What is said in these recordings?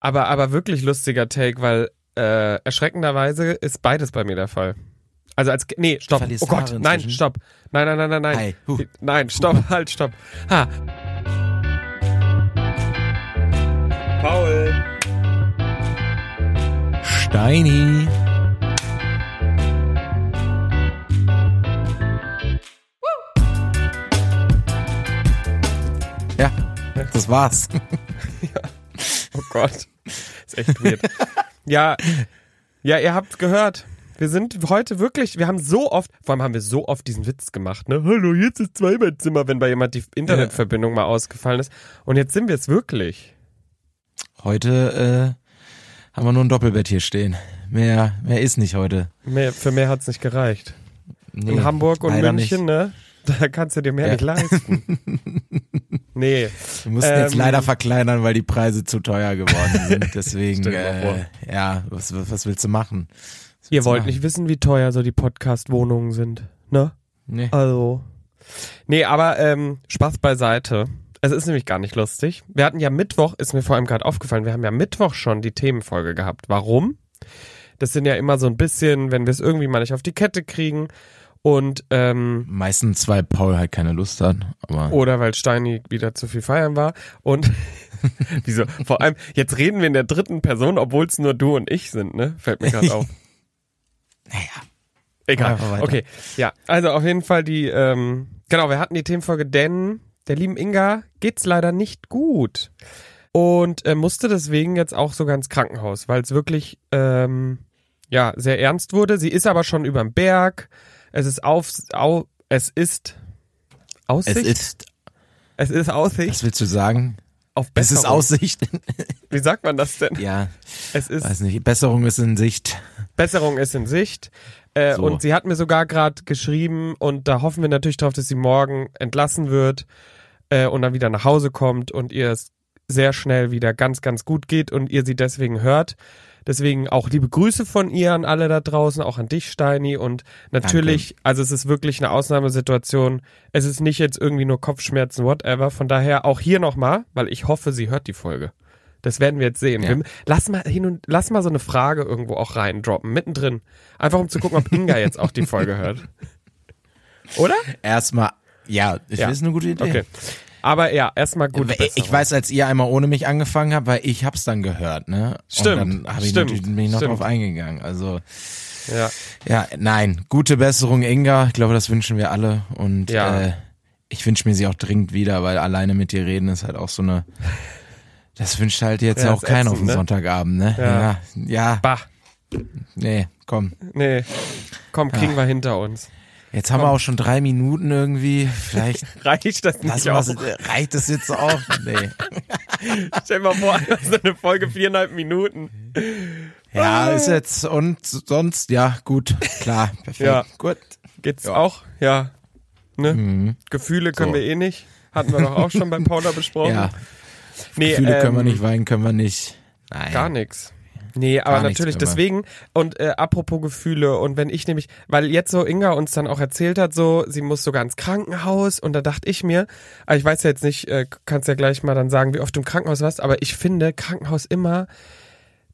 Aber, aber wirklich lustiger Take, weil äh, erschreckenderweise ist beides bei mir der Fall. Also als nee, stopp. Oh Gott, Haare nein, inzwischen? stopp. Nein, nein, nein, nein, nein. Hi. Huh. Nein, stopp, halt, stopp. Ha. Paul. Steini. Ja, das war's. Oh Gott. Ist echt weird. ja, ja, ihr habt's gehört. Wir sind heute wirklich, wir haben so oft, vor allem haben wir so oft diesen Witz gemacht, ne? Hallo, jetzt ist Zweibettzimmer, wenn bei jemand die Internetverbindung mal ausgefallen ist. Und jetzt sind wir es wirklich. Heute äh, haben wir nur ein Doppelbett hier stehen. Mehr, mehr ist nicht heute. Mehr, für mehr hat's nicht gereicht. Nee, In Hamburg und München, ne? Da kannst du dir mehr Ja. nicht leisten. nee. Wir mussten jetzt Ähm, leider verkleinern, weil die Preise zu teuer geworden sind. Deswegen, äh, ja, was, was willst du machen? Ihr willst du wollt machen? nicht wissen, wie teuer so die Podcast-Wohnungen sind, ne? Nee. Also. Nee, aber ähm, Spaß beiseite. Es ist nämlich gar nicht lustig. Wir hatten ja Mittwoch, ist mir vor allem gerade aufgefallen, wir haben ja Mittwoch schon die Themenfolge gehabt. Warum? Das sind ja immer so ein bisschen, wenn wir es irgendwie mal nicht auf die Kette kriegen. Und ähm, Meistens, weil Paul halt keine Lust hat. Aber oder weil Steini wieder zu viel feiern war. Und wieso? Vor allem, jetzt reden wir in der dritten Person, obwohl es nur du und ich sind, ne? Fällt mir gerade auf. naja. Egal. Okay. Ja, also auf jeden Fall die, ähm, genau, wir hatten die Themenfolge, denn der lieben Inga geht's leider nicht gut. Und äh, musste deswegen jetzt auch sogar ins Krankenhaus, weil es wirklich, ähm, ja, sehr ernst wurde. Sie ist aber schon überm Berg. Es ist auf, au, es ist Aussicht. Es ist, es ist Aussicht was willst du sagen? auf Es Besserung. ist Aussicht. Wie sagt man das denn? ja, Es ist weiß nicht. Besserung ist in Sicht. Besserung ist in Sicht. Äh, So. Und sie hat mir sogar gerade geschrieben und da hoffen wir natürlich drauf, dass sie morgen entlassen wird äh, und dann wieder nach Hause kommt und ihr es sehr schnell wieder ganz, ganz gut geht und ihr sie deswegen hört. Deswegen auch liebe Grüße von ihr an alle da draußen, auch an dich, Steini. Und natürlich, also es ist wirklich eine Ausnahmesituation. Es ist nicht jetzt irgendwie nur Kopfschmerzen, whatever. Von daher auch hier nochmal, weil ich hoffe, sie hört die Folge. Das werden wir jetzt sehen. Ja. Lass mal hin und lass mal so eine Frage irgendwo auch reindroppen, mittendrin. Einfach um zu gucken, ob Inga jetzt auch die Folge hört. Oder? Erstmal, ja, ich Ja. finde es eine gute Idee. Okay. Aber ja, erstmal gute ich, ich weiß, als ihr einmal ohne mich angefangen habt, weil ich hab's dann gehört, ne? Stimmt, Und dann ich stimmt, bin ich noch stimmt. drauf eingegangen. Also Ja. ja, nein, gute Besserung, Inga. Ich glaube, das wünschen wir alle. Und Ja. äh, ich wünsche mir sie auch dringend wieder, weil alleine mit dir reden ist halt auch so eine. Das wünscht halt jetzt Ja, auch keiner auf dem ne? Sonntagabend, ne? Ja. Ja, ja, Bah. nee, komm. Nee. Komm, kriegen wir hinter uns. Jetzt haben wir auch schon drei Minuten irgendwie. Vielleicht Reicht das nicht auch? reicht das jetzt auch? Nee. Stell dir mal vor, so eine Folge viereinhalb Minuten. Ja, ist jetzt und sonst, ja, gut, klar, perfekt. Ja. Gut. Geht's Ja. auch? Ja. Ne? Mhm. Gefühle können So. wir eh nicht. Hatten wir doch auch schon beim Paula besprochen. Ja, nee, Gefühle können wir ähm, nicht, weinen können wir nicht. Nein. Gar nichts. Nee, aber natürlich wir. deswegen und äh, apropos Gefühle und wenn ich nämlich, weil jetzt so Inga uns dann auch erzählt hat, so sie muss sogar ins Krankenhaus und da dachte ich mir, aber ich weiß ja jetzt nicht, äh, kannst ja gleich mal dann sagen, wie oft du im Krankenhaus warst, aber ich finde Krankenhaus immer,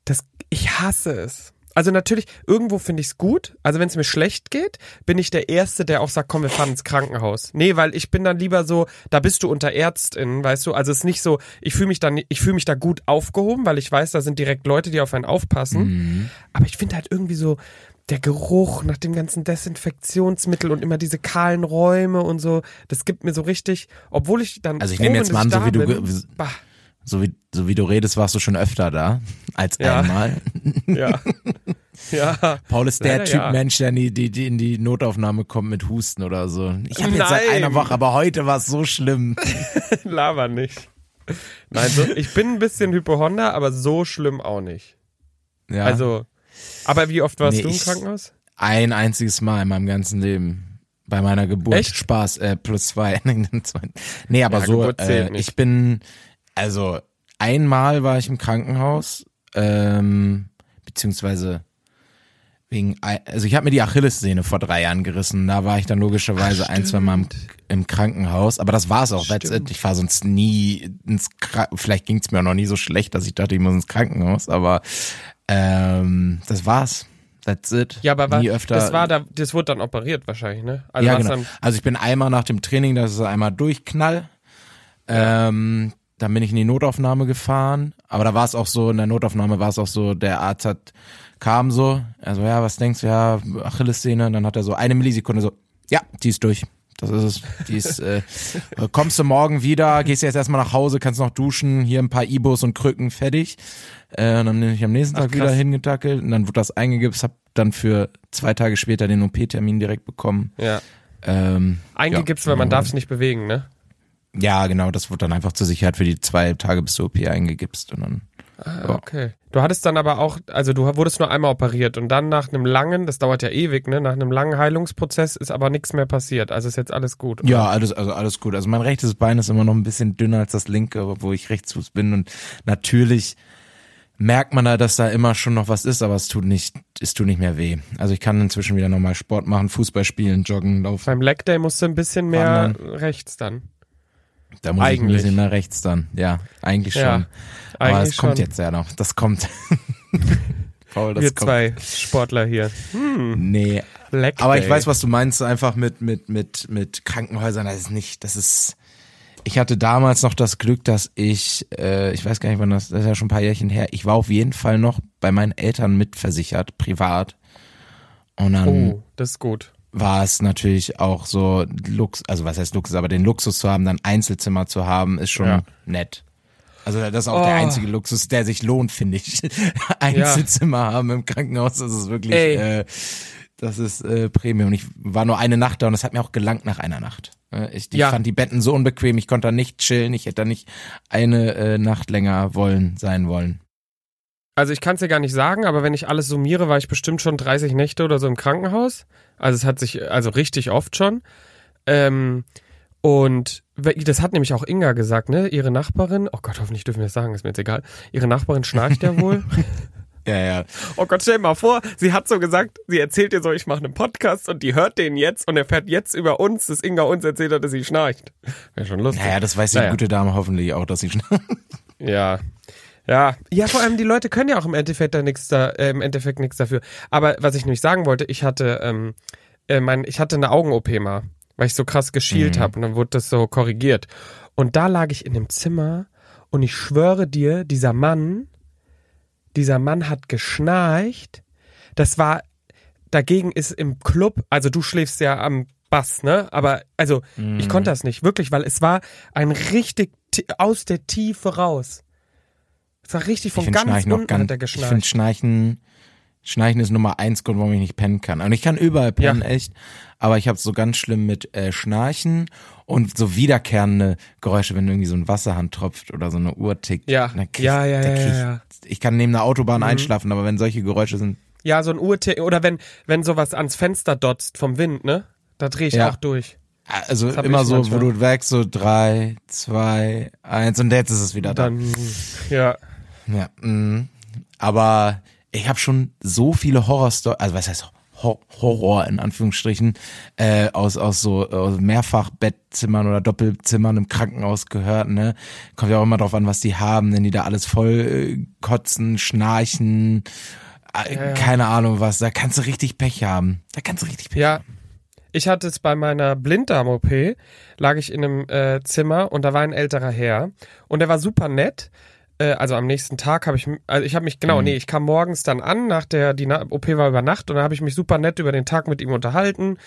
das, ich hasse es. Also natürlich, irgendwo finde ich es gut. Also wenn es mir schlecht geht, bin ich der Erste, der auch sagt, komm, wir fahren ins Krankenhaus. Nee, weil ich bin dann lieber so, da bist du unter Ärztin, weißt du? Also es ist nicht so, ich fühle mich dann, ich fühle mich da gut aufgehoben, weil ich weiß, da sind direkt Leute, die auf einen aufpassen. Mhm. Aber ich finde halt irgendwie so, der Geruch nach dem ganzen Desinfektionsmittel und immer diese kahlen Räume und so, das gibt mir so richtig, obwohl ich dann. Also ich nehme jetzt mal an, so wie du bin. Bah, So wie, so wie du redest, warst du schon öfter da als Ja. einmal. ja. ja. Paul ist der Leider Typ ja. Mensch, der in die, die, die in die Notaufnahme kommt mit Husten oder so. Ich habe jetzt seit einer Woche, aber heute war es so schlimm. Laber nicht. Nein, so, ich bin ein bisschen Hypochonder, aber so schlimm auch nicht. Ja. Also, aber wie oft warst Nee, du im Krankenhaus? ein einziges Mal in meinem ganzen Leben. Bei meiner Geburt. Echt? Spaß, äh, plus zwei. nee, aber Ja, so, äh, ich bin, also einmal war ich im Krankenhaus, ähm, beziehungsweise Wegen, also ich habe mir die Achillessehne vor drei Jahren gerissen. Da war ich dann logischerweise Ach, ein, zwei Mal im, im Krankenhaus. Aber das war's auch. That's it. Ich war sonst nie ins Kra Vielleicht ging's mir auch noch nie so schlecht, dass ich dachte, ich muss ins Krankenhaus. Aber ähm, das war's. That's it. Ja, aber war, nie öfter. das war da, das wurde dann operiert wahrscheinlich, ne? Also ja, genau. Also ich bin einmal nach dem Training, das ist einmal Durchknall. Ähm, dann bin ich in die Notaufnahme gefahren. Aber da war es auch so, in der Notaufnahme war es auch so, der Arzt hat, kam so, also ja, was denkst du, ja, Achillessehne, und dann hat er so eine Millisekunde so, ja, die ist durch. Das ist es. Die ist, äh, kommst du morgen wieder, gehst jetzt erstmal nach Hause, kannst noch duschen, hier ein paar Ibos und Krücken, fertig. Äh, und dann bin ich am nächsten Ach, Tag wieder krass. hingetackelt und dann wurde das eingegipst, hab dann für zwei Tage später den OP-Termin direkt bekommen. ja. Ähm, Eingegipst, ja, weil man genau. darf es nicht bewegen, ne? Ja, genau, das wurde dann einfach zur Sicherheit für die zwei Tage bis zur OP eingegipst und dann. Ah, okay. Du hattest dann aber auch, also du wurdest nur einmal operiert und dann nach einem langen, das dauert ja ewig, ne? Nach einem langen Heilungsprozess ist aber nichts mehr passiert. Also ist jetzt alles gut. oder? Ja, alles, also alles gut. Also mein rechtes Bein ist immer noch ein bisschen dünner als das linke, wo ich Rechtsfuß bin und natürlich merkt man da, dass da immer schon noch was ist, aber es tut nicht, es tut nicht mehr weh. Also ich kann inzwischen wieder normal Sport machen, Fußball spielen, joggen, laufen. Beim Leg Day musst du ein bisschen mehr Wandern. rechts dann. Da muss ich ein Eigentlich. bisschen mehr rechts dann. Ja, eigentlich schon. Ja, aber eigentlich es kommt jetzt ja noch. Das kommt. Paul, das Wir kommt. zwei Sportler hier. Hm, Nee, Leg Aber ich weiß, was du meinst, einfach mit, mit, mit, mit Krankenhäusern, das ist nicht, das ist, ich hatte damals noch das Glück, dass ich, äh, ich weiß gar nicht, wann das, das ist ja schon ein paar Jährchen her, ich war auf jeden Fall noch bei meinen Eltern mitversichert, privat. Und dann Oh, das ist gut. War es natürlich auch so Lux, also was heißt Luxus, aber den Luxus zu haben, dann Einzelzimmer zu haben, ist schon Ja. nett. Also das ist auch der Oh. einzige Luxus, der sich lohnt, finde ich. Einzelzimmer haben im Krankenhaus, das ist wirklich, Ey. äh, das ist äh, Premium. Ich war nur eine Nacht da und es hat mir auch gelangt nach einer Nacht. Ich, ich Ja. fand die Betten so unbequem, ich konnte da nicht chillen, ich hätte da nicht eine äh, Nacht länger wollen, sein wollen. Also ich kann es dir gar nicht sagen, aber wenn ich alles summiere, war ich bestimmt schon 30 Nächte oder so im Krankenhaus. Also es hat sich, also richtig oft schon. Ähm, und das hat nämlich auch Inga gesagt, ne? Ihre Nachbarin, oh Gott, hoffentlich dürfen wir das sagen, ist mir jetzt egal. Ihre Nachbarin schnarcht ja wohl. Ja, ja. Oh Gott, stell dir mal vor, sie hat so gesagt, sie erzählt dir so, ich mache einen Podcast und die hört den jetzt und erfährt jetzt über uns, dass Inga uns erzählt hat, dass sie schnarcht. Wäre schon lustig. Naja, das weiß die Naja. gute Dame hoffentlich auch, dass sie schon. Ja. Ja, ja, vor allem die Leute können ja auch im Endeffekt da nichts da, äh, im Endeffekt nichts dafür. Aber was ich nämlich sagen wollte, ich hatte, ähm, äh, mein, ich hatte eine Augen-OP mal, weil ich so krass geschielt Mhm. habe und dann wurde das so korrigiert. Und da lag ich in dem Zimmer und ich schwöre dir, dieser Mann, dieser Mann hat geschnarcht. Das war, dagegen ist im Club, also du schläfst ja am Bass, ne? Aber, also, ich konnte das nicht, wirklich, weil es war ein richtig ti- aus der Tiefe raus. Es war richtig Ich von finde ganz Schnarchen unten hat er ganz, ich geschnarcht. finde Schnarchen, Schnarchen ist Nummer eins Grund, warum ich nicht pennen kann. Und ich kann überall pennen, Ja. echt. Aber ich habe so ganz schlimm mit äh, Schnarchen und so wiederkehrende Geräusche, wenn irgendwie so ein Wasserhand tropft oder so eine Uhr tickt. Ja. Krieg, Ja, ja, ja, ich, ja, ja. Ich kann neben einer Autobahn Mhm. einschlafen, aber wenn solche Geräusche sind, Ja, so ein Uhrtick, oder wenn, wenn sowas ans Fenster dotzt vom Wind, ne? Da drehe ich Ja. auch durch. also Das immer ich so, manchmal. wo du wächst, so drei, zwei, eins und jetzt ist es wieder da. Dann, ja. Ja, mh. aber ich habe schon so viele Horrorstories, also was heißt Hor Horror in Anführungsstrichen, äh, aus, aus so aus Mehrfachbettzimmern oder Doppelzimmern im Krankenhaus gehört, ne? Kommt ja auch immer drauf an, was die haben, wenn die da alles voll äh, kotzen, schnarchen, äh, Ja, ja. keine Ahnung was, da kannst du richtig Pech haben. Da kannst du richtig Pech Ja. haben. Ich hatte es bei meiner Blinddarm-OP, lag ich in einem äh, Zimmer und da war ein älterer Herr und der war super nett. Äh, also am nächsten Tag habe ich, also ich habe mich, genau, Mhm. nee, ich kam morgens dann an, nach der, die OP war über Nacht und da habe ich mich super nett über den Tag mit ihm unterhalten.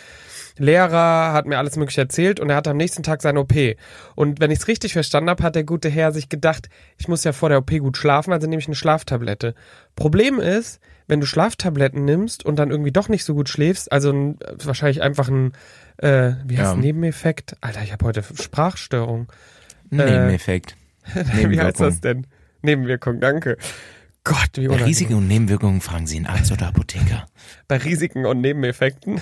Lehrer hat mir alles mögliche erzählt und er hatte am nächsten Tag seine OP. Und wenn ich es richtig verstanden habe, hat der gute Herr sich gedacht, ich muss ja vor der OP gut schlafen, also nehme ich eine Schlaftablette. Problem ist, wenn du Schlaftabletten nimmst und dann irgendwie doch nicht so gut schläfst, also ein, wahrscheinlich einfach ein, äh, wie heißt Ja. Nebeneffekt? Alter, ich habe heute Sprachstörung. Ein Äh, Nebeneffekt. Wie heißt das denn? Nebenwirkung, danke. Gott, wie Bei unangenehm. Risiken und Nebenwirkungen fragen Sie einen Arzt oder Apotheker. Bei Risiken und Nebeneffekten.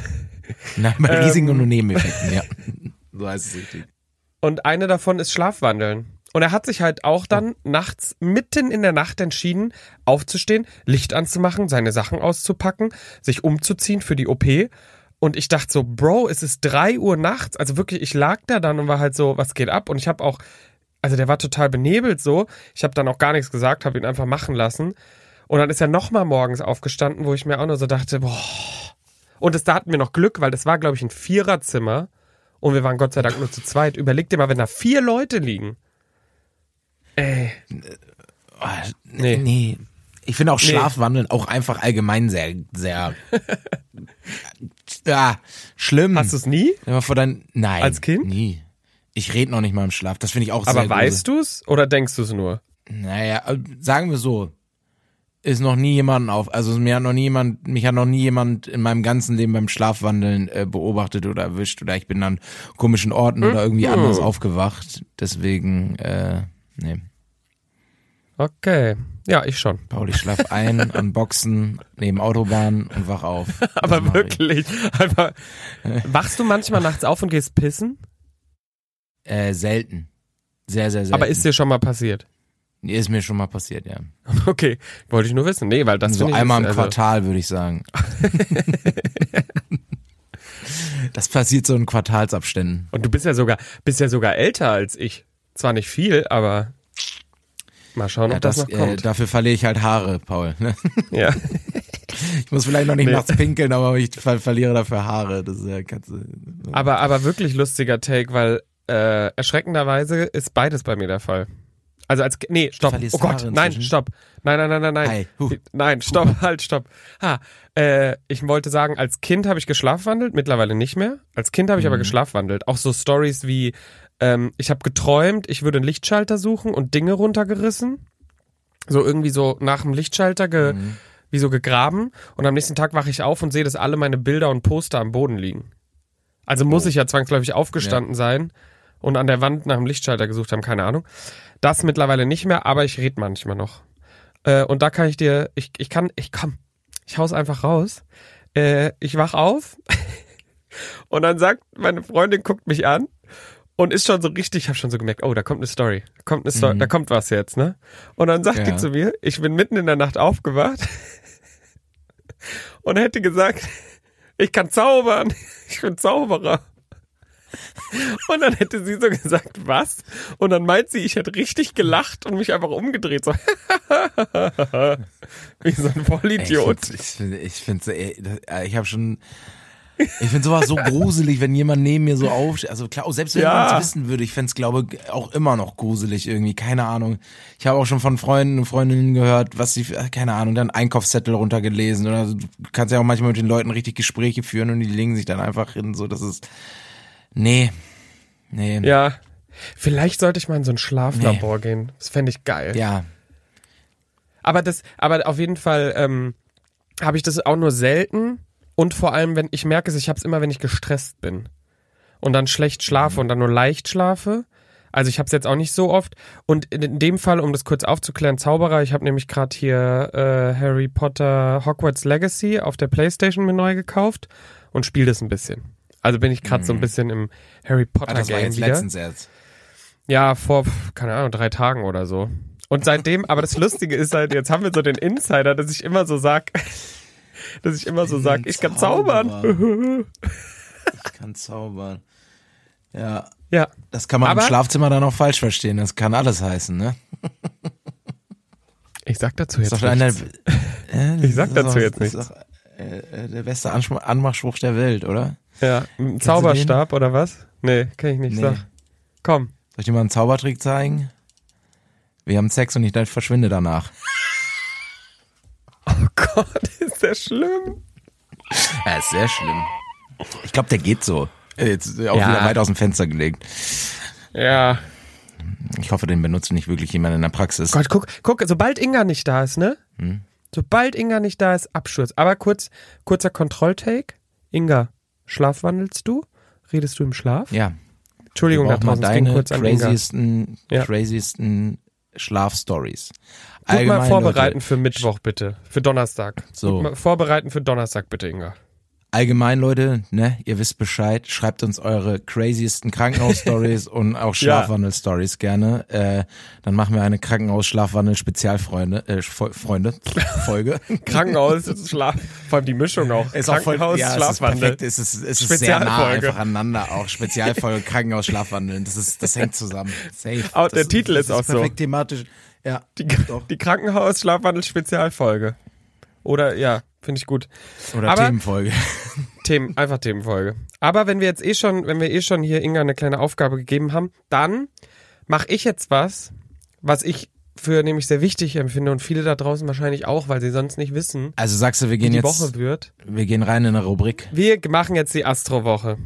Nein, bei Ähm. Risiken und Nebeneffekten, ja. So heißt es richtig. Und eine davon ist Schlafwandeln. Und er hat sich halt auch dann nachts, mitten in der Nacht entschieden, aufzustehen, Licht anzumachen, seine Sachen auszupacken, sich umzuziehen für die OP. Und ich dachte so, Bro, es ist drei Uhr nachts. Also wirklich, ich lag da dann und war halt so, was geht ab? Und ich habe auch, also der war total benebelt so. Ich habe dann auch gar nichts gesagt, habe ihn einfach machen lassen. Und dann ist er nochmal morgens aufgestanden, wo ich mir auch nur so dachte, boah. Und das, da hatten wir noch Glück, weil das war, glaube ich, ein Viererzimmer. Und wir waren Gott sei Dank nur zu zweit. Überleg dir mal, wenn da vier Leute liegen. Ey. Oh, nee. nee. Ich finde auch Schlafwandeln auch einfach allgemein sehr, sehr ja, schlimm. Hast du es nie? Immer vor dein, nein. Als Kind? Nie. Ich rede noch nicht mal im Schlaf. Das finde ich auch Aber sehr weißt du es oder denkst du es nur? Naja, äh, sagen wir so. Ist noch nie jemand auf, also mir hat noch nie jemand, mich hat noch nie jemand in meinem ganzen Leben beim Schlafwandeln äh, beobachtet oder erwischt oder ich bin an komischen Orten oder irgendwie Mhm. anders aufgewacht. Deswegen, äh, nee. Okay. Ja, ich schon. Paul, ich schlaf ein an Boxen neben Autobahn und wach auf. Das Aber wirklich. Einfach. Wachst du manchmal nachts auf und gehst pissen? Äh, selten. Sehr, sehr selten. Aber ist dir schon mal passiert? Ist mir schon mal passiert, ja. Okay, wollte ich nur wissen. Nee, weil das so einmal im also- Quartal, würde ich sagen. das passiert so in Quartalsabständen. Und du bist ja sogar, bist ja sogar älter als ich. Zwar nicht viel, aber mal schauen, Ja, ob das, das, noch äh, kommt. dafür verliere ich halt Haare, Paul. ne? ja. Ich muss vielleicht noch nicht Nee. nachts pinkeln, aber ich ver verliere dafür Haare. Das ist ja kannst Aber, aber wirklich lustiger Take, weil äh, erschreckenderweise ist beides bei mir der Fall. Also als nee, stopp. Oh Gott, nein, inzwischen? stopp. Nein, nein, nein, nein, nein. Huh. Nein, stopp, halt, stopp. Ha, äh, ich wollte sagen, als Kind habe ich geschlafwandelt, mittlerweile nicht mehr. Als Kind habe ich Mhm. aber geschlafwandelt. Auch so Stories wie ähm, ich habe geträumt, ich würde einen Lichtschalter suchen und Dinge runtergerissen. So irgendwie so nach dem Lichtschalter ge, Mhm. wie so gegraben und am nächsten Tag wache ich auf und sehe, dass alle meine Bilder und Poster am Boden liegen. Also muss Oh. ich ja zwangsläufig aufgestanden sein und an der Wand nach dem Lichtschalter gesucht haben, keine Ahnung. Das mittlerweile nicht mehr, aber ich rede manchmal noch. Äh, und da kann ich dir, ich, ich kann, ich komm, ich hau's einfach raus. Äh, ich wach auf und dann sagt, meine Freundin guckt mich an und ist schon so richtig, ich habe schon so gemerkt, oh, da kommt eine Story. Da kommt eine Story, Mhm. da kommt was jetzt, ne? Und dann sagt die Ja. zu mir, ich bin mitten in der Nacht aufgewacht und hätte gesagt, ich kann zaubern, ich bin Zauberer. Und dann hätte sie so gesagt, was? Und dann meint sie, ich hätte richtig gelacht und mich einfach umgedreht, so wie so ein Vollidiot. Ich finde, ich finde, ich, find, äh, ich habe schon, ich finde sowas so gruselig, wenn jemand neben mir so aufsteht. Also klar, selbst wenn Ja. man es wissen würde, ich fände es, glaube ich, auch immer noch gruselig irgendwie. Keine Ahnung. Ich habe auch schon von Freunden und Freundinnen gehört, was sie, äh, keine Ahnung, dann Einkaufszettel runtergelesen oder du kannst ja auch manchmal mit den Leuten richtig Gespräche führen und die legen sich dann einfach hin, so das ist, nee, nee, Ja. Vielleicht sollte ich mal in so ein Schlaflabor gehen. Das fände ich geil. ja. Aber das, aber auf jeden Fall ähm, habe ich das auch nur selten und vor allem, wenn ich merke es, ich habe es immer, wenn ich gestresst bin und dann schlecht schlafe und dann nur leicht schlafe. Also ich habe es jetzt auch nicht so oft. Und in, in dem Fall, um das kurz aufzuklären, Zauberer, ich habe nämlich gerade hier äh, Harry Potter Hogwarts Legacy auf der PlayStation mir neu gekauft und spiele das ein bisschen. Also bin ich gerade so ein bisschen im Harry Potter Ah, das war Game jetzt wieder. letztens erst. Ja, vor, keine Ahnung, drei Tagen oder so. Und seitdem, aber das Lustige ist halt, jetzt haben wir so den Insider, dass ich immer so sag, dass ich immer so sag, ich kann zaubern. Ich kann zaubern. Ja, ja, Das kann man Aber- im Schlafzimmer dann auch falsch verstehen. Das kann alles heißen, ne? ich sag dazu jetzt nichts. äh, Ich sag dazu jetzt doch, äh, äh, der beste Anmachspruch der Welt, oder? Ja, ein Zauberstab oder was? Nee, kann ich nicht Nee. sagen. Komm. Soll ich dir mal einen Zaubertrick zeigen? Wir haben Sex und ich dann verschwinde danach. Oh Gott, ist der schlimm. Ja, ist sehr schlimm. Ich glaube, der geht so. Äh, Jetzt auch Ja. wieder weit aus dem Fenster gelegt. Ja. Ich hoffe, den benutzt nicht wirklich jemand in der Praxis. Gott, guck, guck, sobald Inga nicht da ist, ne? Hm? Sobald Inga nicht da ist, Absturz. Aber kurz, kurzer Kontrolltake. Inga, schlafwandelst du? Redest du im Schlaf? Ja. Entschuldigung, da mal deine kurz craziesten, Ja. craziesten Schlafstories. Gut mal Allgemein, vorbereiten Leute, für Mittwoch, bitte. Für Donnerstag. So. Vorbereiten für Donnerstag, bitte, Inga. Allgemein, Leute, ne, ihr wisst Bescheid. Schreibt uns eure craziesten Krankenhaus-Stories und auch Schlafwandel-Stories gerne. Äh, dann machen wir eine Krankenhaus-Schlafwandel-Spezialfreunde, äh, Freunde, Folge. Krankenhaus, Schlaf, vor allem die Mischung auch. Ist auch voll, ja, es ist Schlafwandel. perfekt. Es ist, es ist sehr nah einfach aneinander auch. Spezialfolge Krankenhaus Schlafwandeln. Das ist, das hängt zusammen. Safe. Auch das der Titel ist das auch so. perfekt thematisch. Ja. Die, die Krankenhaus, Schlafwandel, Spezialfolge. Oder, ja, finde ich gut. Oder Aber- Themenfolge. Themen, einfach Themenfolge. Aber wenn wir jetzt eh schon, wenn wir eh schon hier Inga eine kleine Aufgabe gegeben haben, dann mache ich jetzt was, was ich für nämlich sehr wichtig empfinde und viele da draußen wahrscheinlich auch, weil sie sonst nicht wissen, Also sagst du, wir gehen die jetzt, Woche wird. wir gehen rein in eine Rubrik. Wir machen jetzt die Astrowoche.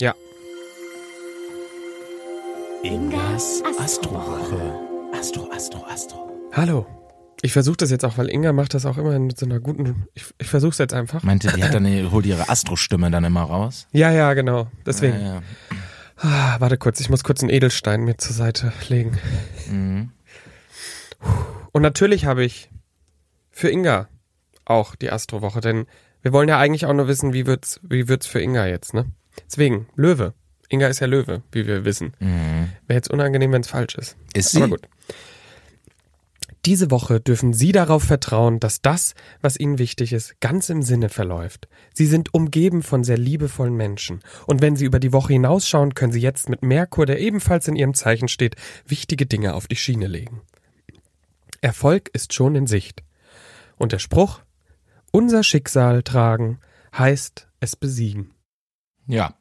Ja. Ingas Astrowoche. Astro, Astro, Astro. Hallo. Ich versuche das jetzt auch, weil Inga macht das auch immer mit so einer guten. Ich, ich versuche es jetzt einfach. Meinte, die hat dann, holt ihre Astro-Stimme dann immer raus. Ja, ja, genau. Deswegen. Ja, ja. Ah, warte kurz, ich muss kurz einen Edelstein mir zur Seite legen. Mhm. Und natürlich habe ich für Inga auch die Astrowoche, denn wir wollen ja eigentlich auch nur wissen, wie wird's, wie wird's für Inga jetzt, ne? Deswegen, Löwe. Inga ist ja Löwe, wie wir wissen. Mhm. Wäre jetzt unangenehm, wenn es falsch ist. Ist sie? Aber gut. Diese Woche dürfen Sie darauf vertrauen, dass das, was Ihnen wichtig ist, ganz im Sinne verläuft. Sie sind umgeben von sehr liebevollen Menschen. Und wenn Sie über die Woche hinausschauen, können Sie jetzt mit Merkur, der ebenfalls in Ihrem Zeichen steht, wichtige Dinge auf die Schiene legen. Erfolg ist schon in Sicht. Und der Spruch, unser Schicksal tragen, heißt es besiegen. Ja.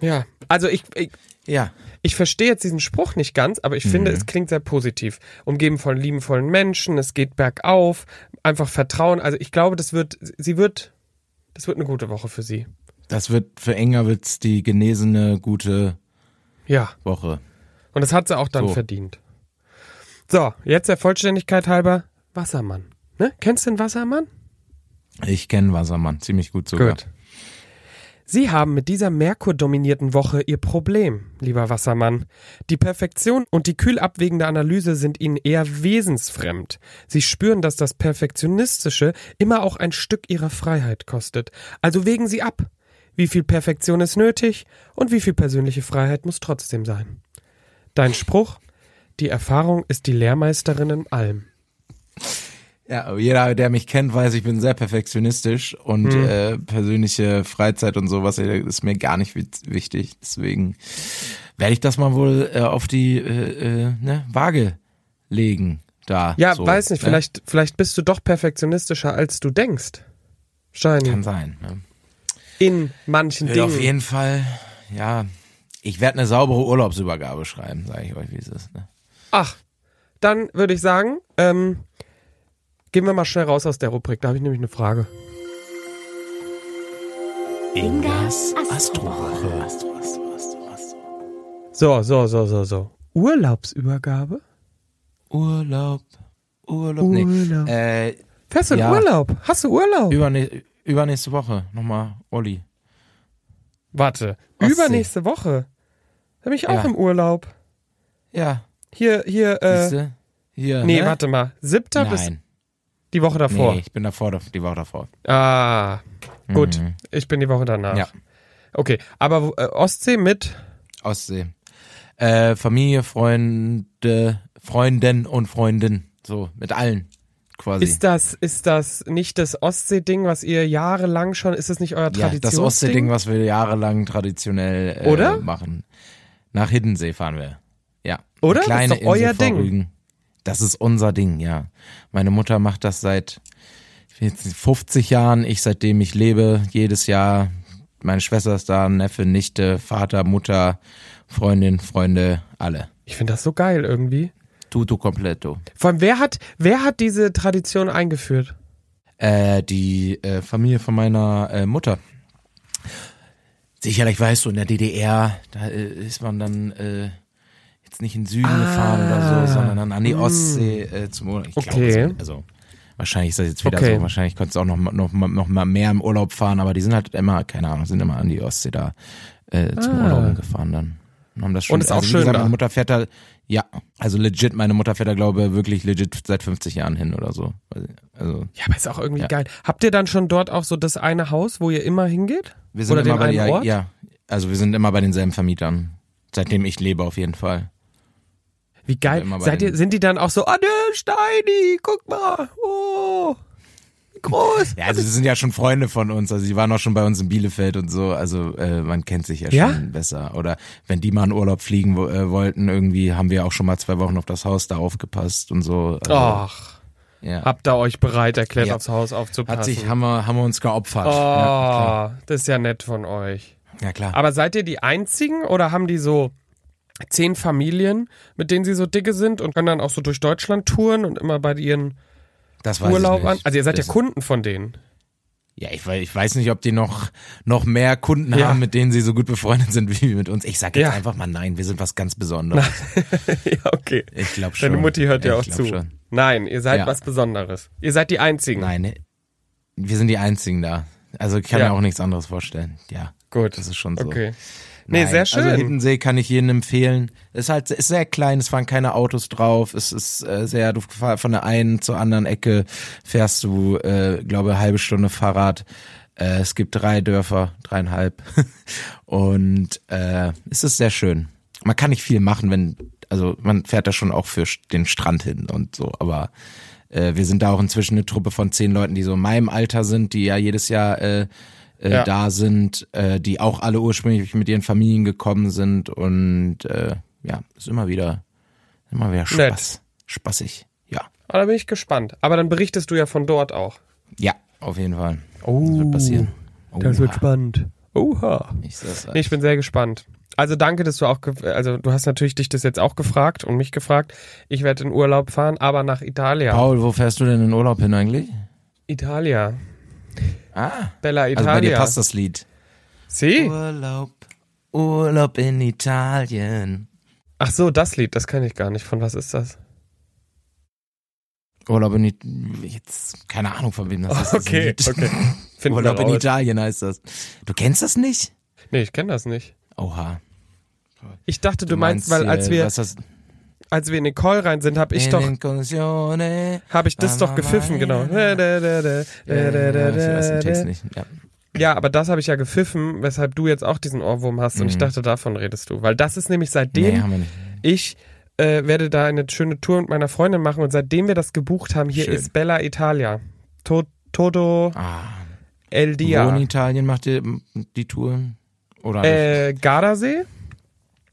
Ja, also ich, ich, Ja. ich verstehe jetzt diesen Spruch nicht ganz, aber ich finde, Mhm. es klingt sehr positiv. Umgeben von liebenvollen Menschen, es geht bergauf, einfach Vertrauen. Also ich glaube, das wird, sie wird, das wird eine gute Woche für sie. Das wird für Engerwitz die genesene, gute Ja, Woche. und das hat sie auch dann So. verdient. So, jetzt der Vollständigkeit halber, Wassermann. Ne? Kennst du den Wassermann? Ich kenne Wassermann, ziemlich gut sogar. Gut. Sie haben mit dieser Merkur-dominierten Woche Ihr Problem, lieber Wassermann. Die Perfektion und die kühl abwägende Analyse sind Ihnen eher wesensfremd. Sie spüren, dass das Perfektionistische immer auch ein Stück Ihrer Freiheit kostet. Also wägen Sie ab. Wie viel Perfektion ist nötig und wie viel persönliche Freiheit muss trotzdem sein. Dein Spruch? Die Erfahrung ist die Lehrmeisterin in allem. Ja, jeder, der mich kennt, weiß, ich bin sehr perfektionistisch und Hm. äh, persönliche Freizeit und sowas äh, ist mir gar nicht wichtig. Deswegen werde ich das mal wohl äh, auf die äh, äh, ne, Waage legen. Da. Ja, so, weiß nicht, ne? vielleicht, vielleicht bist du doch perfektionistischer, als du denkst. Steini. Kann sein. Ne? in manchen Wird Dingen. auf jeden Fall, ja, ich werde eine saubere Urlaubsübergabe schreiben, sage ich euch, wie es ist. Ne? Ach, dann würde ich sagen, ähm, gehen wir mal schnell raus aus der Rubrik. Da habe ich nämlich eine Frage. Ingas Astrowoche. Astro. So, so, so, so, so. Urlaubsübergabe? Urlaub, Urlaub, nee. Urlaub. Äh, Fährst du in Ja. Urlaub? Hast du Urlaub? überne übernächste Woche nochmal Olli. Warte, Ostsee. übernächste Woche. Da bin ich auch Ja. im Urlaub. Ja, Hier, hier, äh, siehste? Hier, nee, ne? warte mal. Siebter bis Nein, die Woche davor. nee, ich bin davor, die Woche davor. Ah, gut. Mhm. Ich bin die Woche danach. Ja. Okay, aber äh, Ostsee mit Ostsee. Äh, Familie, Freunde, Freundin und Freundin. So, mit allen quasi. Ist das, ist das nicht das Ostsee-Ding, was ihr jahrelang schon, ist das nicht euer ja, Traditionsding? das Ostsee-Ding, was wir jahrelang traditionell äh, Oder? machen. Nach Hiddensee fahren wir. Ja. Oder? Eine Kleine Das ist doch euer Insel vor Ding. Rügen. Das ist unser Ding, ja. Meine Mutter macht das seit ich will jetzt nicht, 50 Jahren, ich seitdem ich lebe, jedes Jahr. Meine Schwester ist da, Neffe, Nichte, Vater, Mutter, Freundin, Freunde, alle. Ich finde das so geil irgendwie. Tutto completo. Vor allem, wer hat, wer hat diese Tradition eingeführt? Äh, die äh, Familie von meiner äh, Mutter. Sicherlich weißt du, in der DDR, da äh, ist man dann äh, jetzt nicht in den Süden gefahren oder so, sondern dann an die Ostsee äh, zum Urlaub. Ich Ah. Okay. glaube, also wahrscheinlich ist das jetzt wieder Okay. so, wahrscheinlich konntest du auch noch, mal- noch, noch mal mehr im Urlaub fahren, aber die sind halt immer, keine Ahnung, sind immer an die Ostsee da äh, zum Ah. Urlaub gefahren dann. Und haben das schon, Und ist auch also, wie schön gesagt, da. meine Mutter fährt da, ja, also legit, meine Mutter fährt da, glaube ich, wirklich legit seit 50 Jahren hin oder so. Also Ja, aber ist auch irgendwie Ja. geil. Habt ihr dann schon dort auch so das eine Haus, wo ihr immer hingeht? wir sind Oder immer den bei einen ja, Ort? ja, also wir sind immer bei denselben Vermietern. Seitdem ich lebe auf jeden Fall. Wie geil. Seid ihr, sind die dann auch so, ah, ne, Steini, guck mal, oh, groß. Ja, also sie sind ja schon Freunde von uns. Also sie waren auch schon bei uns in Bielefeld und so. Also äh, man kennt sich ja, Ja? schon besser. Oder wenn die mal in Urlaub fliegen äh, wollten, irgendwie haben wir auch schon mal zwei Wochen auf das Haus da aufgepasst und so. Also, Ach, ja. habt ihr euch bereit erklärt, Ja. aufs Haus aufzupassen? Hat sich, haben wir, haben wir uns geopfert. oh, Ja, das ist ja nett von euch. ja, klar. Aber seid ihr die Einzigen oder haben die so zehn Familien, mit denen sie so dicke sind und können dann auch so durch Deutschland touren und immer bei ihren das Urlaub an? Also ihr seid das, ja Kunden von denen. Ja, ich, ich weiß nicht, ob die noch, noch mehr Kunden Ja. haben, mit denen sie so gut befreundet sind wie mit uns. Ich sag jetzt Ja. einfach mal nein, wir sind was ganz Besonderes. ja, okay. Ich glaube schon. Deine Mutti hört ja auch zu. Schon. Nein, ihr seid Ja. was Besonderes. Ihr seid die Einzigen. Nein, ne, wir sind die Einzigen da. Also ich kann mir auch nichts anderes vorstellen. Ja, Gut. das ist schon so. Okay. Nee, Nein, sehr schön. Also Hiddensee kann ich jedem empfehlen. Ist halt ist sehr klein, es fahren keine Autos drauf. Es ist äh, sehr, du von der einen zur anderen Ecke fährst du, äh, glaube halbe Stunde Fahrrad. Äh, es gibt drei Dörfer, dreieinhalb. Und äh, es ist sehr schön. Man kann nicht viel machen, wenn, also man fährt da schon auch für den Strand hin und so, aber äh, wir sind da auch inzwischen eine Truppe von zehn Leuten, die so in meinem Alter sind, die ja jedes Jahr äh, äh, Ja. da sind, äh, die auch alle ursprünglich mit ihren Familien gekommen sind und äh, ja, ist immer wieder, immer wieder Nett. Spaß, spaßig. Ja, Ah, da bin ich gespannt. Aber dann berichtest du ja von dort auch. ja, auf jeden Fall. Oh, Das wird passieren. Oha. spannend. Oha. Ich. Nee, ich bin sehr gespannt. Also danke, dass du auch, also du hast natürlich dich das jetzt auch gefragt und mich gefragt. Ich werde in Urlaub fahren, aber nach Italia. Paul, wo fährst du denn in Urlaub hin eigentlich? Italia. Ah, Bella also Italia. bei dir passt das Lied. Sie? Urlaub, Urlaub in Italien. Ach so, das Lied, das kenne ich gar nicht. Von was ist das? Urlaub in Italien, jetzt, keine Ahnung von wem das ist. das Okay, Lied. okay. Finden Urlaub in. Italien heißt das. Du kennst das nicht? Nee, ich kenne das nicht. Oha. Ich dachte, du, meinst, weil hier, als wir, was das, als wir in den Call rein sind, habe ich doch, Incursione. habe ich das doch gepfiffen, genau. Ja, ja, ich weiß den Text nicht. Ja. Ja, aber das habe ich ja gepfiffen, weshalb du jetzt auch diesen Ohrwurm hast und ich Mhm. dachte, davon redest du. Weil das ist nämlich seitdem Nee, haben wir nicht. ich äh, werde da eine schöne Tour mit meiner Freundin machen und seitdem wir das gebucht haben, hier Schön. ist Bella Italia. To Todo Ah, El wo in Dia. Italien macht ihr die Tour? Oder Äh, Gardasee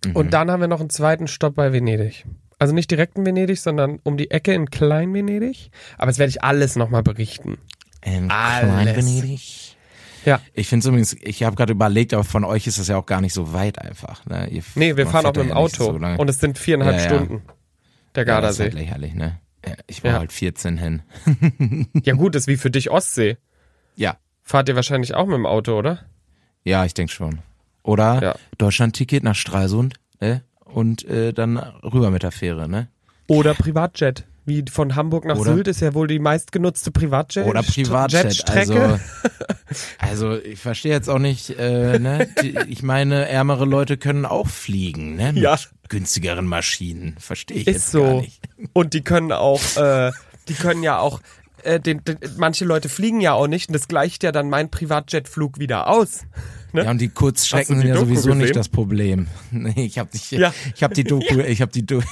Mhm. und dann haben wir noch einen zweiten Stopp bei Venedig. Also nicht direkt in Venedig, sondern um die Ecke in Klein-Venedig. Aber das werde ich alles nochmal berichten. in. Klein-Venedig? Ja. Ich finde übrigens, ich habe gerade überlegt, aber von euch ist das ja auch gar nicht so weit einfach. Ne? Ihr, Nee, wir fahren auch mit dem ja Auto So und es sind viereinhalb Ja, ja. Stunden. Der ja, das ist Gardasee. halt lächerlich, ne? Ja, ich war halt 14 hin. Ja gut, ist wie für dich Ostsee. Ja, Fahrt ihr wahrscheinlich auch mit dem Auto, oder? ja, ich denke schon. Oder Ja. Deutschland-Ticket nach Stralsund ne? Und äh, dann rüber mit der Fähre, ne? Oder Privatjet. Wie von Hamburg nach Oder- Sylt ist ja wohl die meistgenutzte Privatjet. Oder Privatjet. Also, also ich verstehe jetzt auch nicht, äh, ne? Die, ich meine, ärmere Leute können auch fliegen, ne? Mit Ja. günstigeren Maschinen. Verstehe ich ist jetzt so. gar nicht. Und die können auch, äh, die können ja auch, äh, den, den, manche Leute fliegen ja auch nicht und das gleicht ja dann mein Privatjetflug wieder aus. Ne? Ja, und die Kurzstrecken die sind ja Doku sowieso gesehen? nicht das Problem. Nee, ich habe nicht, Ja. ich habe die Doku, ich habe die Doku,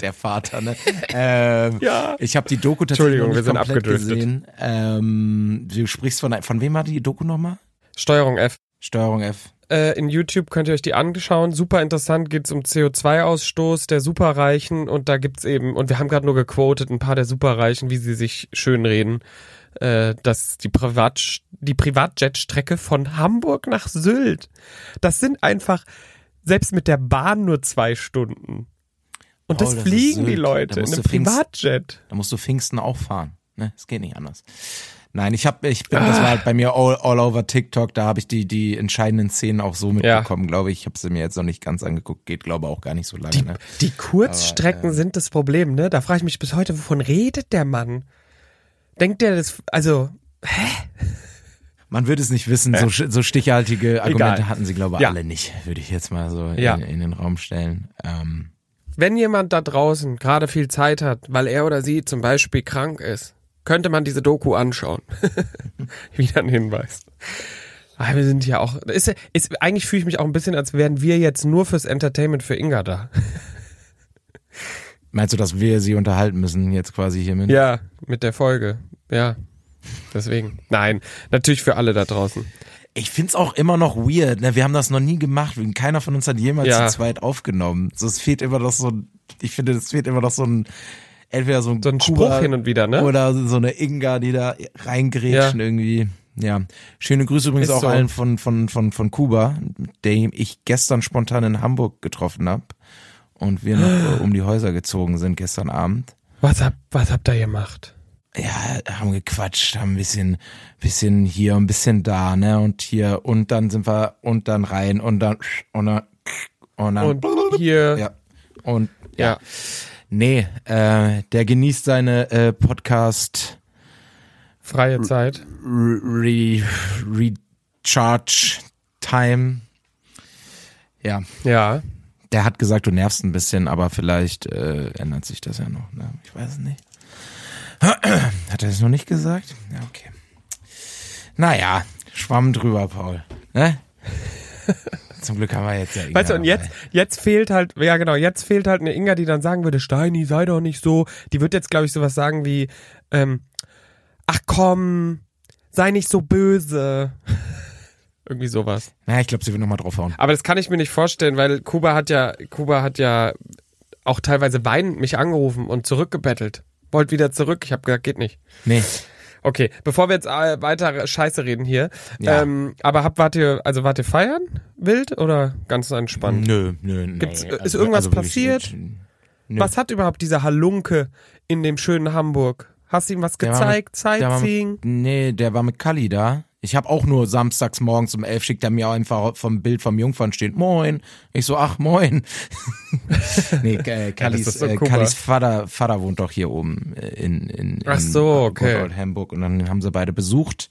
der Vater, ne? Ähm, Ja. Ich habe die Doku tatsächlich Entschuldigung, wir sind abgedriftet. gesehen. Ähm, du sprichst von, von wem war die Doku nochmal? Steuerung F. Steuerung F. Äh, in YouTube könnt ihr euch die anschauen. Super interessant, geht's um CO2-Ausstoß der Superreichen und da gibt's eben, und wir haben gerade nur gequotet, ein paar der Superreichen, wie sie sich schönreden, äh, dass die, Privat, die Privatjet-Strecke von Hamburg nach Sylt, das sind einfach, selbst mit der Bahn nur zwei Stunden. Und das Oh, das fliegen die. Leute Da in einem du Pfingst- Privatjet. Da musst du Pfingsten auch fahren. Ne? Es geht nicht anders. Nein, ich habe, ich bin, das war halt bei mir all, all over TikTok, da habe ich die, die entscheidenden Szenen auch so mitbekommen, glaube ich. Ich habe sie mir jetzt noch nicht ganz angeguckt, geht glaube auch gar nicht so lange. Die, ne? die Kurzstrecken sind das Problem, ne? Da frage ich mich bis heute, wovon redet der Mann? Denkt der das, also, Man würde es nicht wissen, so, so stichhaltige Argumente Egal. hatten sie, glaube ich, Ja. alle nicht, würde ich jetzt mal so Ja. in, in den Raum stellen. Ähm, wenn jemand da draußen gerade viel Zeit hat, weil er oder sie zum Beispiel krank ist, könnte man diese Doku anschauen. Wieder ein Hinweis. Aber wir sind ja auch, ist, ist, eigentlich fühle ich mich auch ein bisschen, als wären wir jetzt nur fürs Entertainment für Inga da. Meinst du, dass wir sie unterhalten müssen jetzt quasi hiermit? Ja, mit der Folge. Ja. Deswegen. Nein, natürlich für alle da draußen. Ich find's auch immer noch weird, ne? Wir haben das noch nie gemacht. Keiner von uns hat jemals Ja. zu zweit aufgenommen. So, es fehlt immer noch so ein, ich finde, es fehlt immer noch so ein, entweder so ein, So ein Spruch hin und wieder, ne? oder so eine Inga, die da reingrätschen irgendwie. Ja. Schöne Grüße übrigens Ist auch so. allen von, von, von, von Kuba, den ich gestern spontan in Hamburg getroffen hab und wir noch äh, um die Häuser gezogen sind gestern Abend. Was, hab, was habt ihr gemacht? ja, haben gequatscht, haben ein bisschen, bisschen hier, ein bisschen da, ne, und hier, und dann sind wir, und dann rein, und dann, und dann, und dann, Und hier, ja, und, ja. ja. Nee, äh, der genießt seine äh, Podcast freie Zeit. Re Recharge Time. Ja, Ja. der hat gesagt, du nervst ein bisschen, aber vielleicht äh, ändert sich das ja noch. Ne? Ich weiß es nicht. Hat er das noch nicht gesagt? Ja, okay. Naja, schwamm drüber, Paul. Ne? Zum Glück haben wir jetzt ja Inga Weißt du, und jetzt, jetzt fehlt halt, ja genau, jetzt fehlt halt eine Inga, die dann sagen würde, Steini, sei doch nicht so. Die wird jetzt, glaube ich, sowas sagen wie, ähm, ach komm, sei nicht so böse. Irgendwie sowas. Naja, ich glaube, sie will nochmal draufhauen. Aber das kann ich mir nicht vorstellen, weil Kuba hat ja, Kuba hat ja auch teilweise weinend mich angerufen und zurückgebettelt. Wollt wieder zurück. Ich habe gesagt, geht nicht. Nee. Okay, bevor wir jetzt äh, weiter Scheiße reden hier. Ja. Ähm, aber habt, wart ihr, also wart ihr feiern? Wild oder ganz entspannt? Nö, nö, nee. Gibt's- ist irgendwas wirklich, passiert? Nö. Was hat überhaupt dieser Halunke in dem schönen Hamburg? Hast du ihm was gezeigt? Der Sightseeing? mit, nee, der war mit Kali da. Ich habe auch nur samstags morgens um elf schickt er mir einfach vom Bild vom Jungfern stehen. Moin. Ich so, ach moin. nee, äh, Kallis, ist so. Kallis Vater, Vater wohnt doch hier oben in, in, in Ach so, okay. Old Hamburg und dann haben sie beide besucht.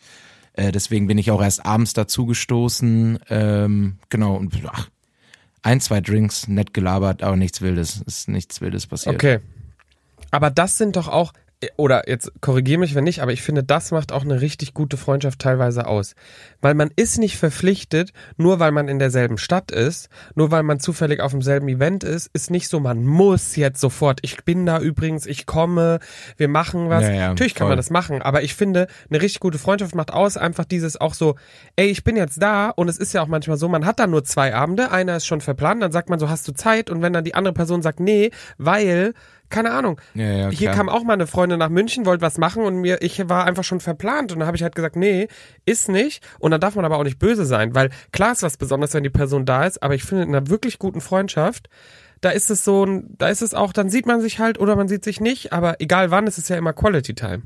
Äh, deswegen bin ich auch erst abends dazu gestoßen. Ähm, genau, und ach, ein, zwei Drinks, nett gelabert, aber nichts Wildes. Ist nichts Wildes passiert. Okay. Aber das sind doch auch, oder jetzt korrigiere mich, wenn nicht, aber ich finde, das macht auch eine richtig gute Freundschaft teilweise aus. Weil man ist nicht verpflichtet, nur weil man in derselben Stadt ist, nur weil man zufällig auf demselben Event ist, ist nicht so, man muss jetzt sofort, ich bin da übrigens, ich komme, wir machen was. Ja, ja, Natürlich kann voll. man das machen, aber ich finde, eine richtig gute Freundschaft macht aus, einfach dieses auch so, ey, ich bin jetzt da und es ist ja auch manchmal so, man hat dann nur zwei Abende, einer ist schon verplant, dann sagt man so, hast du Zeit? Und wenn dann die andere Person sagt, nee, weil, keine Ahnung, Ja, ja, hier klar. kam auch mal eine Freundin nach München, wollte was machen und mir, ich war einfach schon verplant und dann habe ich halt gesagt, nee, ist nicht. Und dann darf man aber auch nicht böse sein, weil klar ist was Besonderes, wenn die Person da ist, aber ich finde in einer wirklich guten Freundschaft, da ist es so ein, da ist es auch, dann sieht man sich halt oder man sieht sich nicht, aber egal wann, es ist ja immer Quality Time.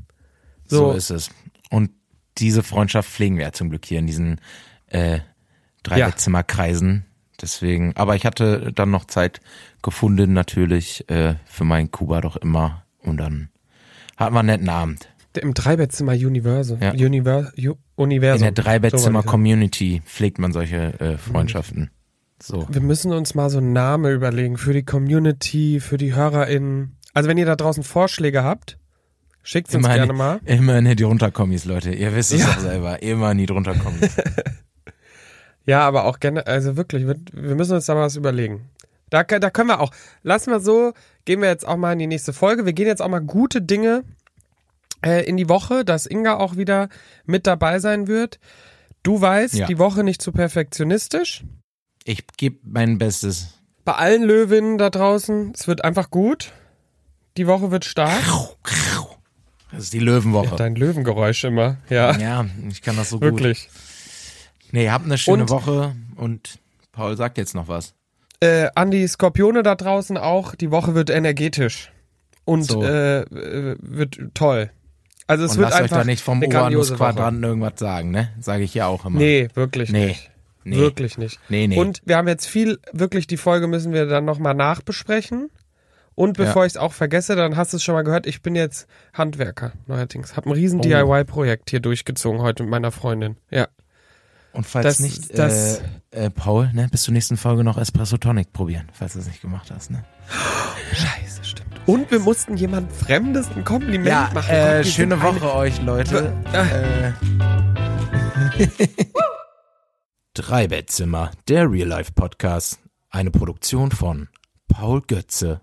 So. So, ist es. Und diese Freundschaft pflegen wir ja zum Glück hier in diesen äh, Dreibettzimmerkreisen. Deswegen, aber ich hatte dann noch Zeit gefunden, natürlich, äh, für meinen Kuba doch immer. Und dann hatten wir einen netten Abend. im Dreibettzimmer Universum. Ja. Univer Ju In Universum. der Dreibettzimmer Community pflegt man solche äh, Freundschaften. So. Wir müssen uns mal so einen Namen überlegen für die Community, für die HörerInnen. Also wenn ihr da draußen Vorschläge habt, schickt uns Immer gerne mal. immer nie drunter Kommis, Leute. Ihr wisst es Ja. doch selber. Immer nie drunter Kommis. Ja, aber auch gerne, also wirklich, wir, wir müssen uns da mal was überlegen. Da, da können wir auch, lassen wir so, gehen wir jetzt auch mal in die nächste Folge. Wir gehen jetzt auch mal gute Dinge äh, in die Woche, dass Inga auch wieder mit dabei sein wird. Du weißt, Ja. die Woche nicht zu perfektionistisch. Ich gebe mein Bestes. Bei allen Löwinnen da draußen, es wird einfach gut. Die Woche wird stark. Das ist die Löwenwoche. Dein Löwengeräusch immer, ja. Ja, ich kann das so gut. Wirklich. Nee, habt eine schöne Und- Woche und Paul sagt jetzt noch was. Äh, an die Skorpione da draußen auch, die Woche wird energetisch. Und So. äh, äh, wird toll. Also es und wird lasst euch einfach da nicht vom. Uranus-Quadranten irgendwas sagen, ne? Sage ich ja auch immer. Nee, wirklich Nee. nicht. Nee. Wirklich nicht. Nee, nee. Und wir haben jetzt viel, wirklich die Folge müssen wir dann nochmal nachbesprechen. Und bevor Ja. ich es auch vergesse, dann hast du es schon mal gehört, ich bin jetzt Handwerker neuerdings. Hab ein riesen Oh. DIY-Projekt hier durchgezogen heute mit meiner Freundin. Ja. Und falls Das- nicht, das- äh, äh, Paul, ne, bis zur nächsten Folge noch Espresso Tonic probieren, falls du es nicht gemacht hast, ne? Scheiße, stimmt. Und wir mussten jemand Fremdes ein Kompliment Ja, machen. äh, wir schöne Woche euch, Leute. äh. Drei Bettzimmer, der Real Life Podcast. Eine Produktion von Paul Götze